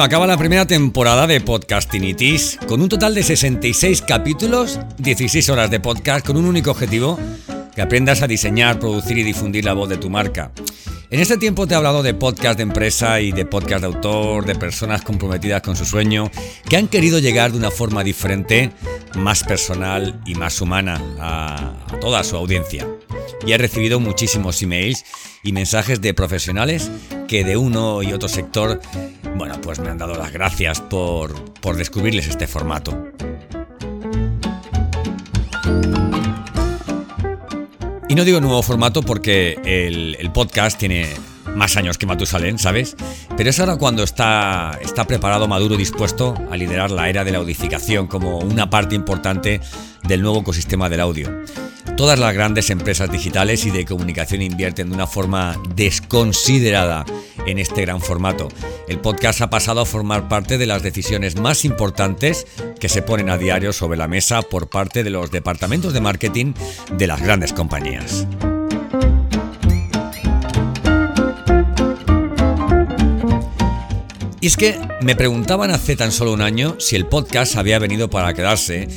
Bueno, acaba la primera temporada de Podcastinitis con un total de 66 capítulos, 16 horas de podcast con un único objetivo, que aprendas a diseñar, producir y difundir la voz de tu marca. En este tiempo te he hablado de podcast de empresa y de podcast de autor, de personas comprometidas con su sueño, que han querido llegar de una forma diferente, más personal y más humana a, toda su audiencia. Y he recibido muchísimos emails y mensajes de profesionales que de uno y otro sector, bueno, pues me han dado las gracias por, por descubrirles este formato. Y no digo nuevo formato porque el, podcast tiene más años que Matusalén, ¿sabes? Pero es ahora cuando está, está preparado, maduro dispuesto a liderar la era de la audificación como una parte importante del nuevo ecosistema del audio. Todas las grandes empresas digitales y de comunicación invierten de una forma desconsiderada en este gran formato. El podcast ha pasado a formar parte de las decisiones más importantes que se ponen a diario sobre la mesa por parte de los departamentos de marketing de las grandes compañías. Y es que me preguntaban hace tan solo un año si el podcast había venido para quedarse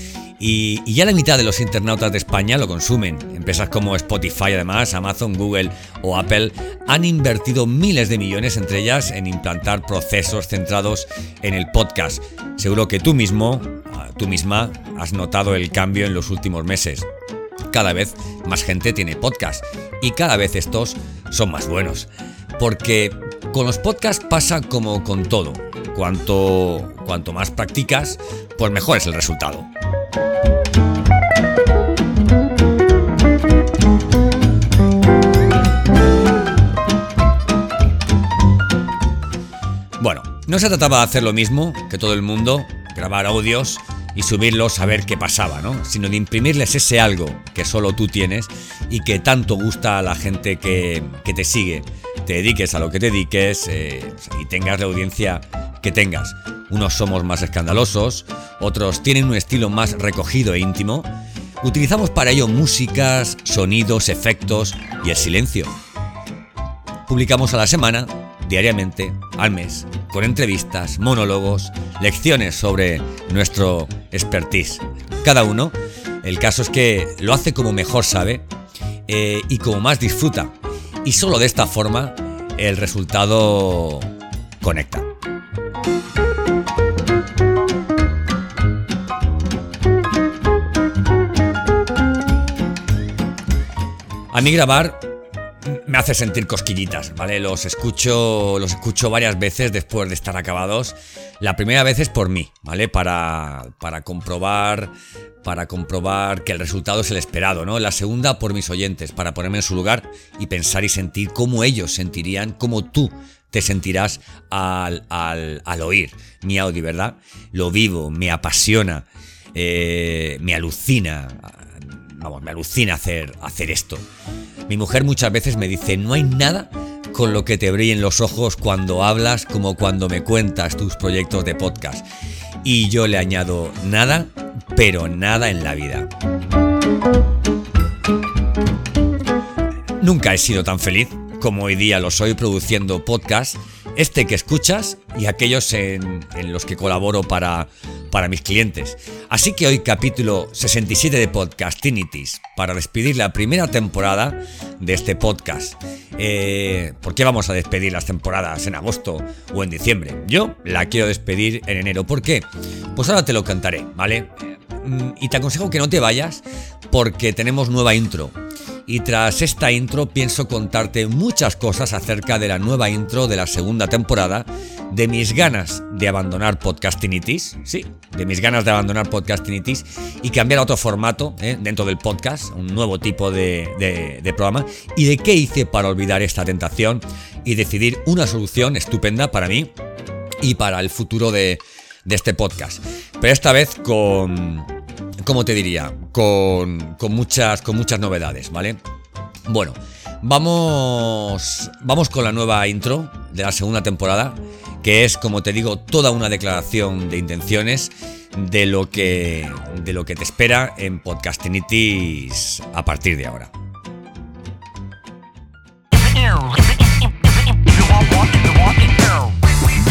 y, ya la mitad de los internautas de España lo consumen. Empresas como Spotify, además, Amazon, Google o Apple han invertido miles de millones entre ellas en implantar procesos centrados en el podcast. Seguro que tú mismo, ah, tú misma, has notado el cambio en los últimos meses. Cada vez más gente tiene podcast y cada vez estos son más buenos. Porque con los podcasts pasa como con todo. Cuanto, cuanto más practicas, pues mejor es el resultado. No se trataba de hacer lo mismo que todo el mundo, grabar audios y subirlos a ver qué pasaba, ¿no? Sino de imprimirles ese algo que solo tú tienes y que tanto gusta a la gente que, te sigue. Te dediques a lo que te dediques eh, y tengas la audiencia que tengas. Unos somos más escandalosos, otros tienen un estilo más recogido e íntimo. Utilizamos para ello músicas, sonidos, efectos y el silencio. Publicamos a la semana diariamente, al mes, con entrevistas, monólogos, lecciones sobre nuestro expertise. Cada uno, el caso es que lo hace como mejor sabe eh, y como más disfruta. Y solo de esta forma el resultado conecta. A mí grabar me hace sentir cosquillitas, ¿vale? Los escucho, los escucho varias veces después de estar acabados. La primera vez es por mí, ¿vale? Para, para comprobar para comprobar que el resultado es el esperado, ¿no? La segunda por mis oyentes, para ponerme en su lugar y pensar y sentir cómo ellos sentirían, cómo tú te sentirás al, al, oír mi audio, ¿verdad? Lo vivo, me apasiona, eh, me alucina, vamos, me alucina hacer, hacer esto. Mi mujer muchas veces me dice, no hay nada con lo que te brillen los ojos cuando hablas como cuando me cuentas tus proyectos de podcast. Y yo le añado nada, pero nada en la vida. Nunca he sido tan feliz como hoy día lo soy produciendo podcast, este que escuchas y aquellos en, en los que colaboro para para mis clientes. Así que hoy capítulo 67 de Podcastinities para despedir la primera temporada de este podcast. Eh, ¿Por qué vamos a despedir las temporadas en agosto o en diciembre? Yo la quiero despedir en enero. ¿Por qué? Pues ahora te lo cantaré, ¿vale? Mm, y te aconsejo que no te vayas porque tenemos nueva intro. Y tras esta intro pienso contarte muchas cosas acerca de la nueva intro de la segunda temporada de mis ganas de abandonar Podcastinitis, sí, de mis ganas de abandonar Podcastinitis y cambiar a otro formato ¿eh? dentro del podcast, un nuevo tipo de, programa, y de qué hice para olvidar esta tentación y decidir una solución estupenda para mí y para el futuro de, este podcast. Pero esta vez con, ¿cómo te diría? Con, con, muchas, con muchas novedades, ¿vale? Bueno, vamos, vamos con la nueva intro de la segunda temporada que es, como te digo, toda una declaración de intenciones de lo que, de lo que te espera en Podcastinitis a partir de ahora.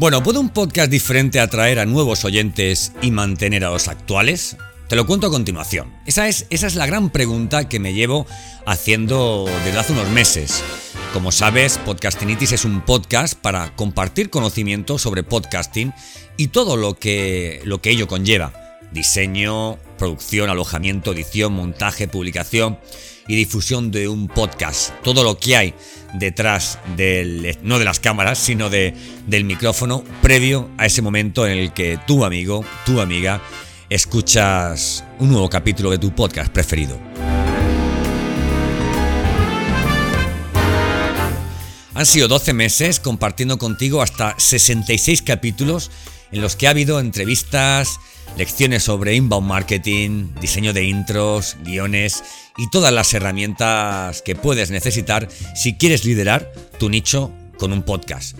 Bueno, ¿puede un podcast diferente atraer a nuevos oyentes y mantener a los actuales? Te lo cuento a continuación. Esa es, esa es la gran pregunta que me llevo haciendo desde hace unos meses. Como sabes, Podcastinitis es un podcast para compartir conocimiento sobre podcasting y todo lo que, lo que ello conlleva. Diseño, producción, alojamiento, edición, montaje, publicación y difusión de un podcast. Todo lo que hay detrás del, no de las cámaras, sino de, del micrófono previo a ese momento en el que tu amigo, tu amiga, escuchas un nuevo capítulo de tu podcast preferido. Han sido 12 meses compartiendo contigo hasta 66 capítulos en los que ha habido entrevistas, lecciones sobre inbound marketing, diseño de intros, guiones y todas las herramientas que puedes necesitar si quieres liderar tu nicho con un podcast.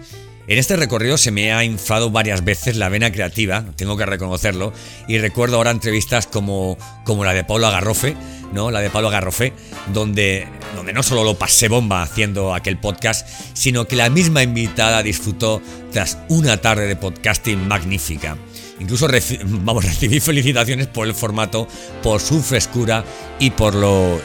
En este recorrido se me ha inflado varias veces la vena creativa, tengo que reconocerlo, y recuerdo ahora entrevistas como, como la de Pablo Agarrofe, ¿no? La de Pablo Agarrofe, donde, donde no solo lo pasé bomba haciendo aquel podcast, sino que la misma invitada disfrutó tras una tarde de podcasting magnífica. Incluso vamos, recibí felicitaciones por el formato, por su frescura y por lo,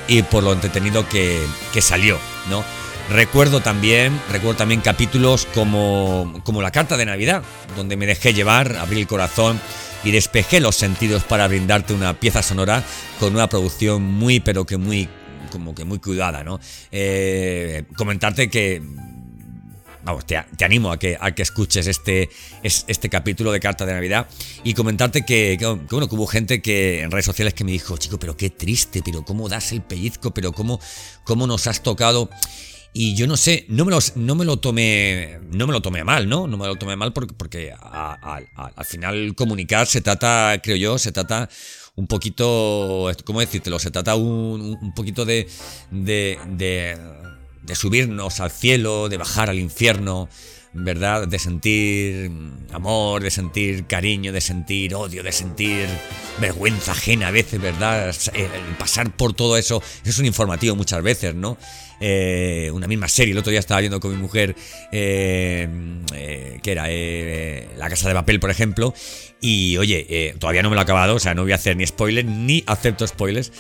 entretenido que, que salió, ¿no? Recuerdo también, recuerdo también capítulos como, como la carta de Navidad, donde me dejé llevar, abrí el corazón y despejé los sentidos para brindarte una pieza sonora con una producción muy, pero que muy, como que muy cuidada, ¿no? Eh, comentarte que vamos, te, animo a que, a que escuches este, este capítulo de Carta de Navidad y comentarte que, bueno, hubo gente que en redes sociales que me dijo, chico, pero qué triste, pero cómo das el pellizco, pero cómo, cómo nos has tocado. Y yo no sé, no me, lo, no me lo tomé no me lo tomé mal, ¿no? No me lo tomé mal porque, porque al final comunicar se trata, creo yo, se trata un poquito, ¿cómo decírtelo? Se trata un, un poquito de, de, de subirnos al cielo, de bajar al infierno, ¿verdad? De sentir amor, de sentir cariño, de sentir odio, de sentir vergüenza ajena a veces, ¿verdad? pasar por todo eso es un informativo muchas veces, ¿no? Eh, una misma serie, el otro día estaba viendo con mi mujer, eh, eh, que era La Casa de Papel, por ejemplo, y oye, todavía no me lo he acabado, o sea, no voy a hacer ni spoilers, ni acepto spoilers,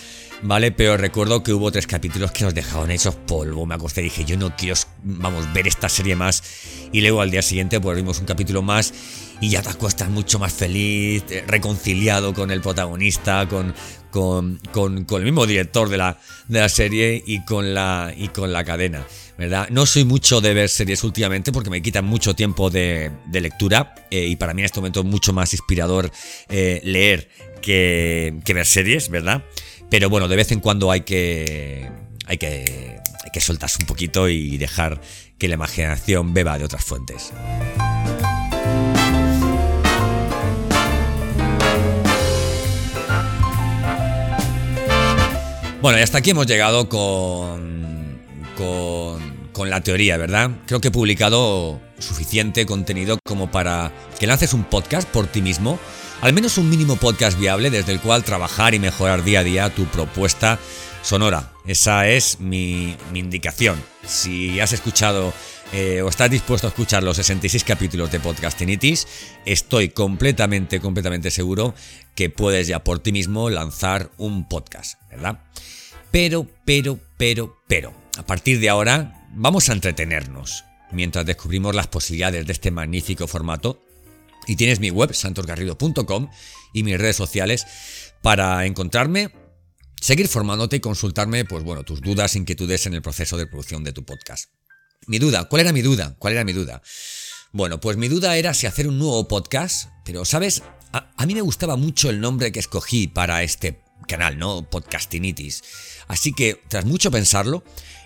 ¿vale? Pero recuerdo que hubo tres capítulos que nos dejaron hechos polvo. Me acosté y dije, yo no quiero, vamos, ver esta serie más. Y luego al día siguiente, pues vimos un capítulo más y ya te acuestas mucho más feliz, eh, reconciliado con el protagonista, con, con, con, el mismo director de la, de la serie y con la, y con la cadena. ¿verdad? No soy mucho de ver series últimamente porque me quitan mucho tiempo de, lectura eh, y para mí en este momento es mucho más inspirador eh, leer que, que ver series, ¿verdad? Pero bueno, de vez en cuando hay que, hay que, hay que soltarse un poquito y dejar que la imaginación beba de otras fuentes. Bueno, y hasta aquí hemos llegado con, con, con, la teoría, ¿verdad? Creo que he publicado suficiente contenido como para que lances un podcast por ti mismo al menos un mínimo podcast viable desde el cual trabajar y mejorar día a día tu propuesta sonora. Esa es mi, indicación. Si has escuchado eh, o estás dispuesto a escuchar los 66 capítulos de Podcastinitis, estoy completamente, completamente seguro que puedes ya por ti mismo lanzar un podcast, ¿verdad? Pero, pero, pero, pero, a partir de ahora vamos a entretenernos mientras descubrimos las posibilidades de este magnífico formato y tienes mi web, santosgarrido.com, y mis redes sociales para encontrarme seguir formándote y consultarme, pues bueno, tus dudas, inquietudes en el proceso de producción de tu podcast. Mi duda, ¿cuál era mi duda? ¿Cuál era mi duda? Bueno, pues mi duda era si hacer un nuevo podcast, pero sabes, a, mí me gustaba mucho el nombre que escogí para este canal, ¿no? Podcastinitis. Así que, tras mucho pensarlo,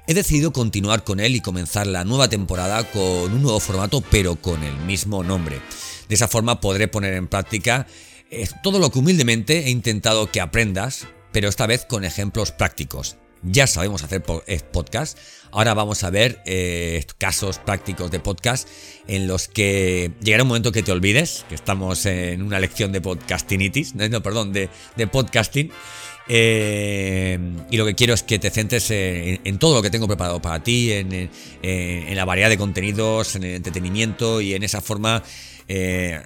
he decidido continuar con él y comenzar la nueva temporada con un nuevo formato, pero con el mismo nombre. De esa forma podré poner en práctica eh, todo lo que humildemente he intentado que aprendas, pero esta vez con ejemplos prácticos. Ya sabemos hacer eh, podcast, ahora vamos a ver eh, casos prácticos de podcast en los que llegará un momento que te olvides, que estamos en una lección de podcastinitis, no, perdón, de, podcasting. Eh, y lo que quiero es que te centres en, todo lo que tengo preparado para ti, en, la variedad de contenidos, en el entretenimiento y en esa forma, eh,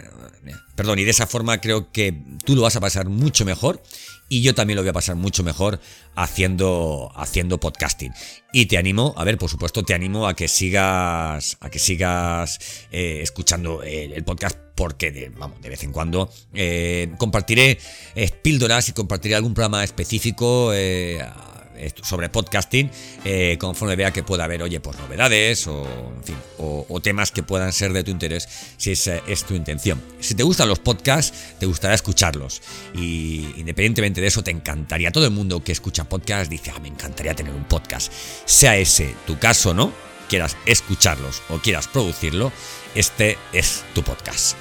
perdón, y de esa forma creo que tú lo vas a pasar mucho mejor y yo también lo voy a pasar mucho mejor haciendo, haciendo podcasting. Y te animo, a ver, por supuesto, te animo a que sigas, a que sigas eh, escuchando el, podcast porque de, vamos, de vez en cuando eh, compartiré eh, píldoras y compartiré algún programa específico sobre podcasting eh, conforme vea que pueda haber, oye, pues novedades o, en fin, o, temas que puedan ser de tu interés si esa es tu intención. Si te gustan los podcasts, te gustará escucharlos y independientemente de eso te encantaría. Todo el mundo que escucha podcast dice, ah, me encantaría tener un podcast. Sea ese tu caso, ¿no? Quieras escucharlos o quieras producirlo, este es tu podcast.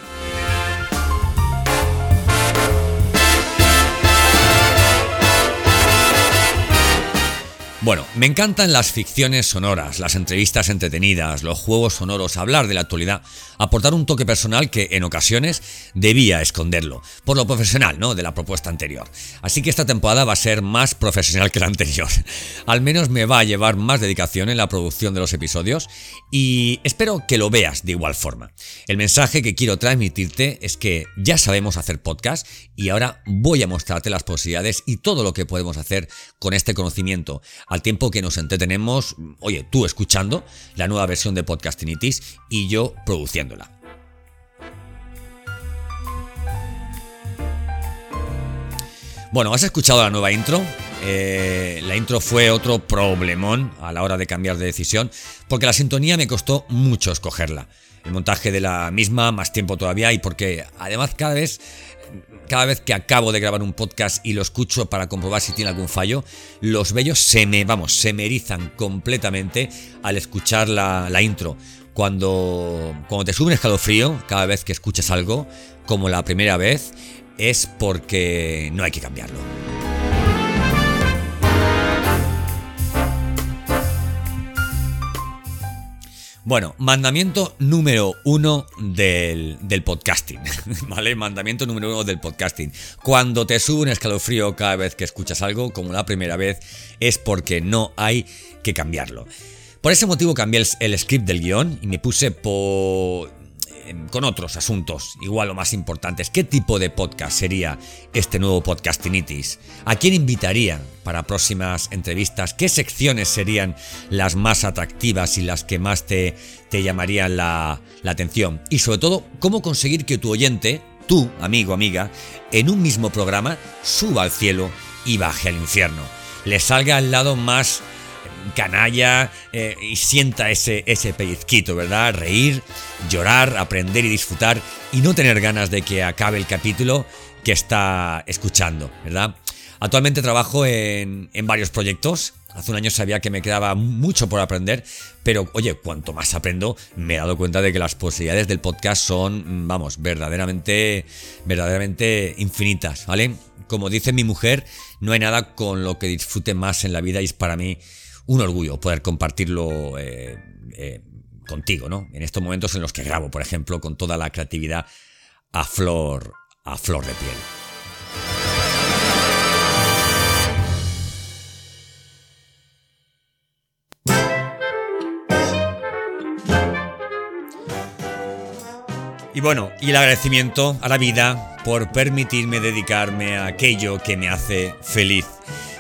Bueno, me encantan las ficciones sonoras, las entrevistas entretenidas, los juegos sonoros, hablar de la actualidad, aportar un toque personal que en ocasiones debía esconderlo, por lo profesional, ¿no? De la propuesta anterior. Así que esta temporada va a ser más profesional que la anterior. Al menos me va a llevar más dedicación en la producción de los episodios y espero que lo veas de igual forma. El mensaje que quiero transmitirte es que ya sabemos hacer podcast y ahora voy a mostrarte las posibilidades y todo lo que podemos hacer con este conocimiento al tiempo que nos entretenemos, oye, tú escuchando la nueva versión de Podcastinitis y yo produciéndola. Bueno, ¿has escuchado la nueva intro? Eh, la intro fue otro problemón a la hora de cambiar de decisión, porque la sintonía me costó mucho escogerla. El montaje de la misma, más tiempo todavía, y porque además cada vez cada vez que acabo de grabar un podcast y lo escucho para comprobar si tiene algún fallo, los vellos se me, vamos, se me erizan completamente al escuchar la, intro. Cuando, cuando te sube un escalofrío cada vez que escuchas algo, como la primera vez, es porque no hay que cambiarlo. Bueno, mandamiento número uno del, podcasting, ¿vale? Mandamiento número uno del podcasting. Cuando te sube un escalofrío cada vez que escuchas algo, como la primera vez, es porque no hay que cambiarlo. Por ese motivo cambié el script del guion y me puse por con otros asuntos igual o más importantes. ¿Qué tipo de podcast sería este nuevo Podcastinitis? ¿A quién invitaría para próximas entrevistas? ¿Qué secciones serían las más atractivas y las que más te, te llamarían la, la atención? Y sobre todo, ¿cómo conseguir que tu oyente, tú, amigo, amiga, en un mismo programa suba al cielo y baje al infierno? Le salga al lado más canalla eh, y sienta ese, ese pellizquito, ¿verdad? Reír, llorar, aprender y disfrutar y no tener ganas de que acabe el capítulo que está escuchando, ¿verdad? Actualmente trabajo en, en varios proyectos. Hace un año sabía que me quedaba mucho por aprender, pero oye, cuanto más aprendo, me he dado cuenta de que las posibilidades del podcast son, vamos, verdaderamente, verdaderamente infinitas, ¿vale? Como dice mi mujer, no hay nada con lo que disfrute más en la vida y es para mí un orgullo poder compartirlo eh, eh, contigo, ¿no? En estos momentos en los que grabo, por ejemplo, con toda la creatividad a flor, a flor de piel. Y bueno, y el agradecimiento a la vida por permitirme dedicarme a aquello que me hace feliz.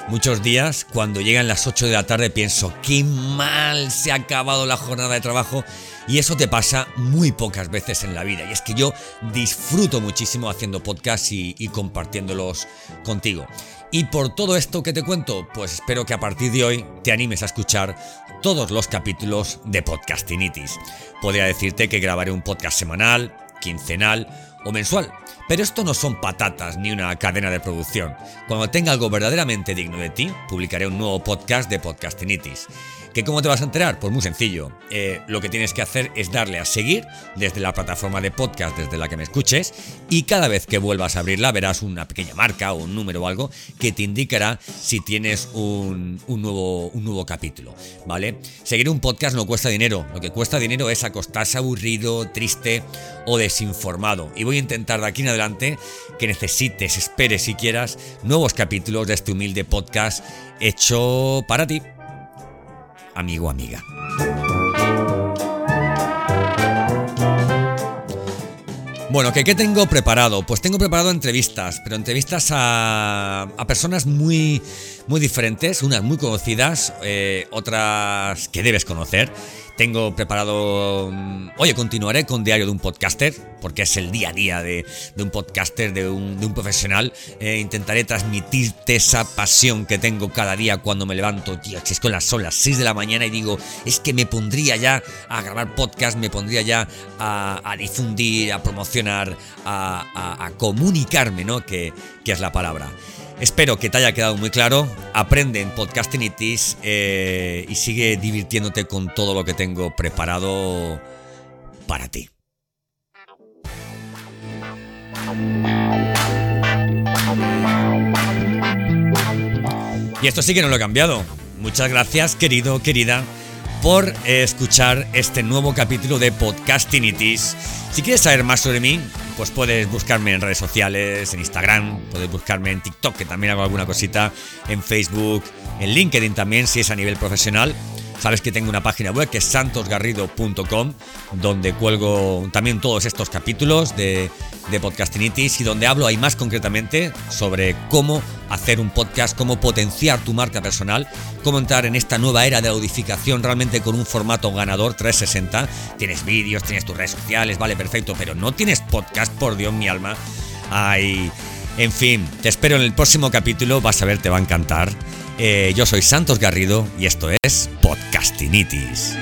Muchos días, cuando llegan las 8 de la tarde, pienso, qué mal se ha acabado la jornada de trabajo. Y eso te pasa muy pocas veces en la vida. Y es que yo disfruto muchísimo haciendo podcasts y, y compartiéndolos contigo. Y por todo esto que te cuento, pues espero que a partir de hoy te animes a escuchar todos los capítulos de Podcastinitis. Podría decirte que grabaré un podcast semanal, quincenal o mensual. Pero esto no son patatas ni una cadena de producción. Cuando tenga algo verdaderamente digno de ti, publicaré un nuevo podcast de Podcastinitis. ¿Que ¿Cómo te vas a enterar? Pues muy sencillo. Eh, lo que tienes que hacer es darle a seguir desde la plataforma de podcast desde la que me escuches y cada vez que vuelvas a abrirla verás una pequeña marca o un número o algo que te indicará si tienes un, nuevo, un nuevo capítulo, ¿vale? Seguir un podcast no cuesta dinero. Lo que cuesta dinero es acostarse aburrido, triste o desinformado. Y voy a intentar de aquí en adelante que necesites, esperes si quieras nuevos capítulos de este humilde podcast hecho para ti amigo amiga. Bueno, ¿qué, ¿qué, tengo preparado? Pues tengo preparado entrevistas, pero entrevistas a, a personas muy, muy diferentes, unas muy conocidas, eh, otras que debes conocer. Tengo preparado. mm, Oye, continuaré con Diario de un Podcaster, porque es el día a día de, un podcaster, de un, profesional. Eh, intentaré transmitirte esa pasión que tengo cada día cuando me levanto. Tío, si es con las, son las 6 de la mañana y digo, es que me pondría ya a grabar podcast, me pondría ya a, difundir, a promocionar, a- a comunicarme, ¿no? Que, que es la palabra. Espero que te haya quedado muy claro. Aprende en Podcastinitis eh, y sigue divirtiéndote con todo lo que tengo preparado para ti. Y esto sí que no lo he cambiado. Muchas gracias, querido, querida, por escuchar este nuevo capítulo de Podcastinitis. Si quieres saber más sobre mí, pues puedes buscarme en redes sociales, en Instagram, puedes buscarme en TikTok, que también hago alguna cosita, en Facebook, en LinkedIn también, si es a nivel profesional. Sabes que tengo una página web que es santosgarrido.com, donde cuelgo también todos estos capítulos de, Podcastinitis y donde hablo ahí más concretamente sobre cómo hacer un podcast, cómo potenciar tu marca personal, cómo entrar en esta nueva era de audificación realmente con un formato ganador 360. Tienes vídeos, tienes tus redes sociales, vale, perfecto, pero no tienes podcast, por Dios, mi alma. Ay, en fin, te espero en el próximo capítulo, vas a ver, te va a encantar. Eh, yo soy Santos Garrido y esto es Podcastinitis.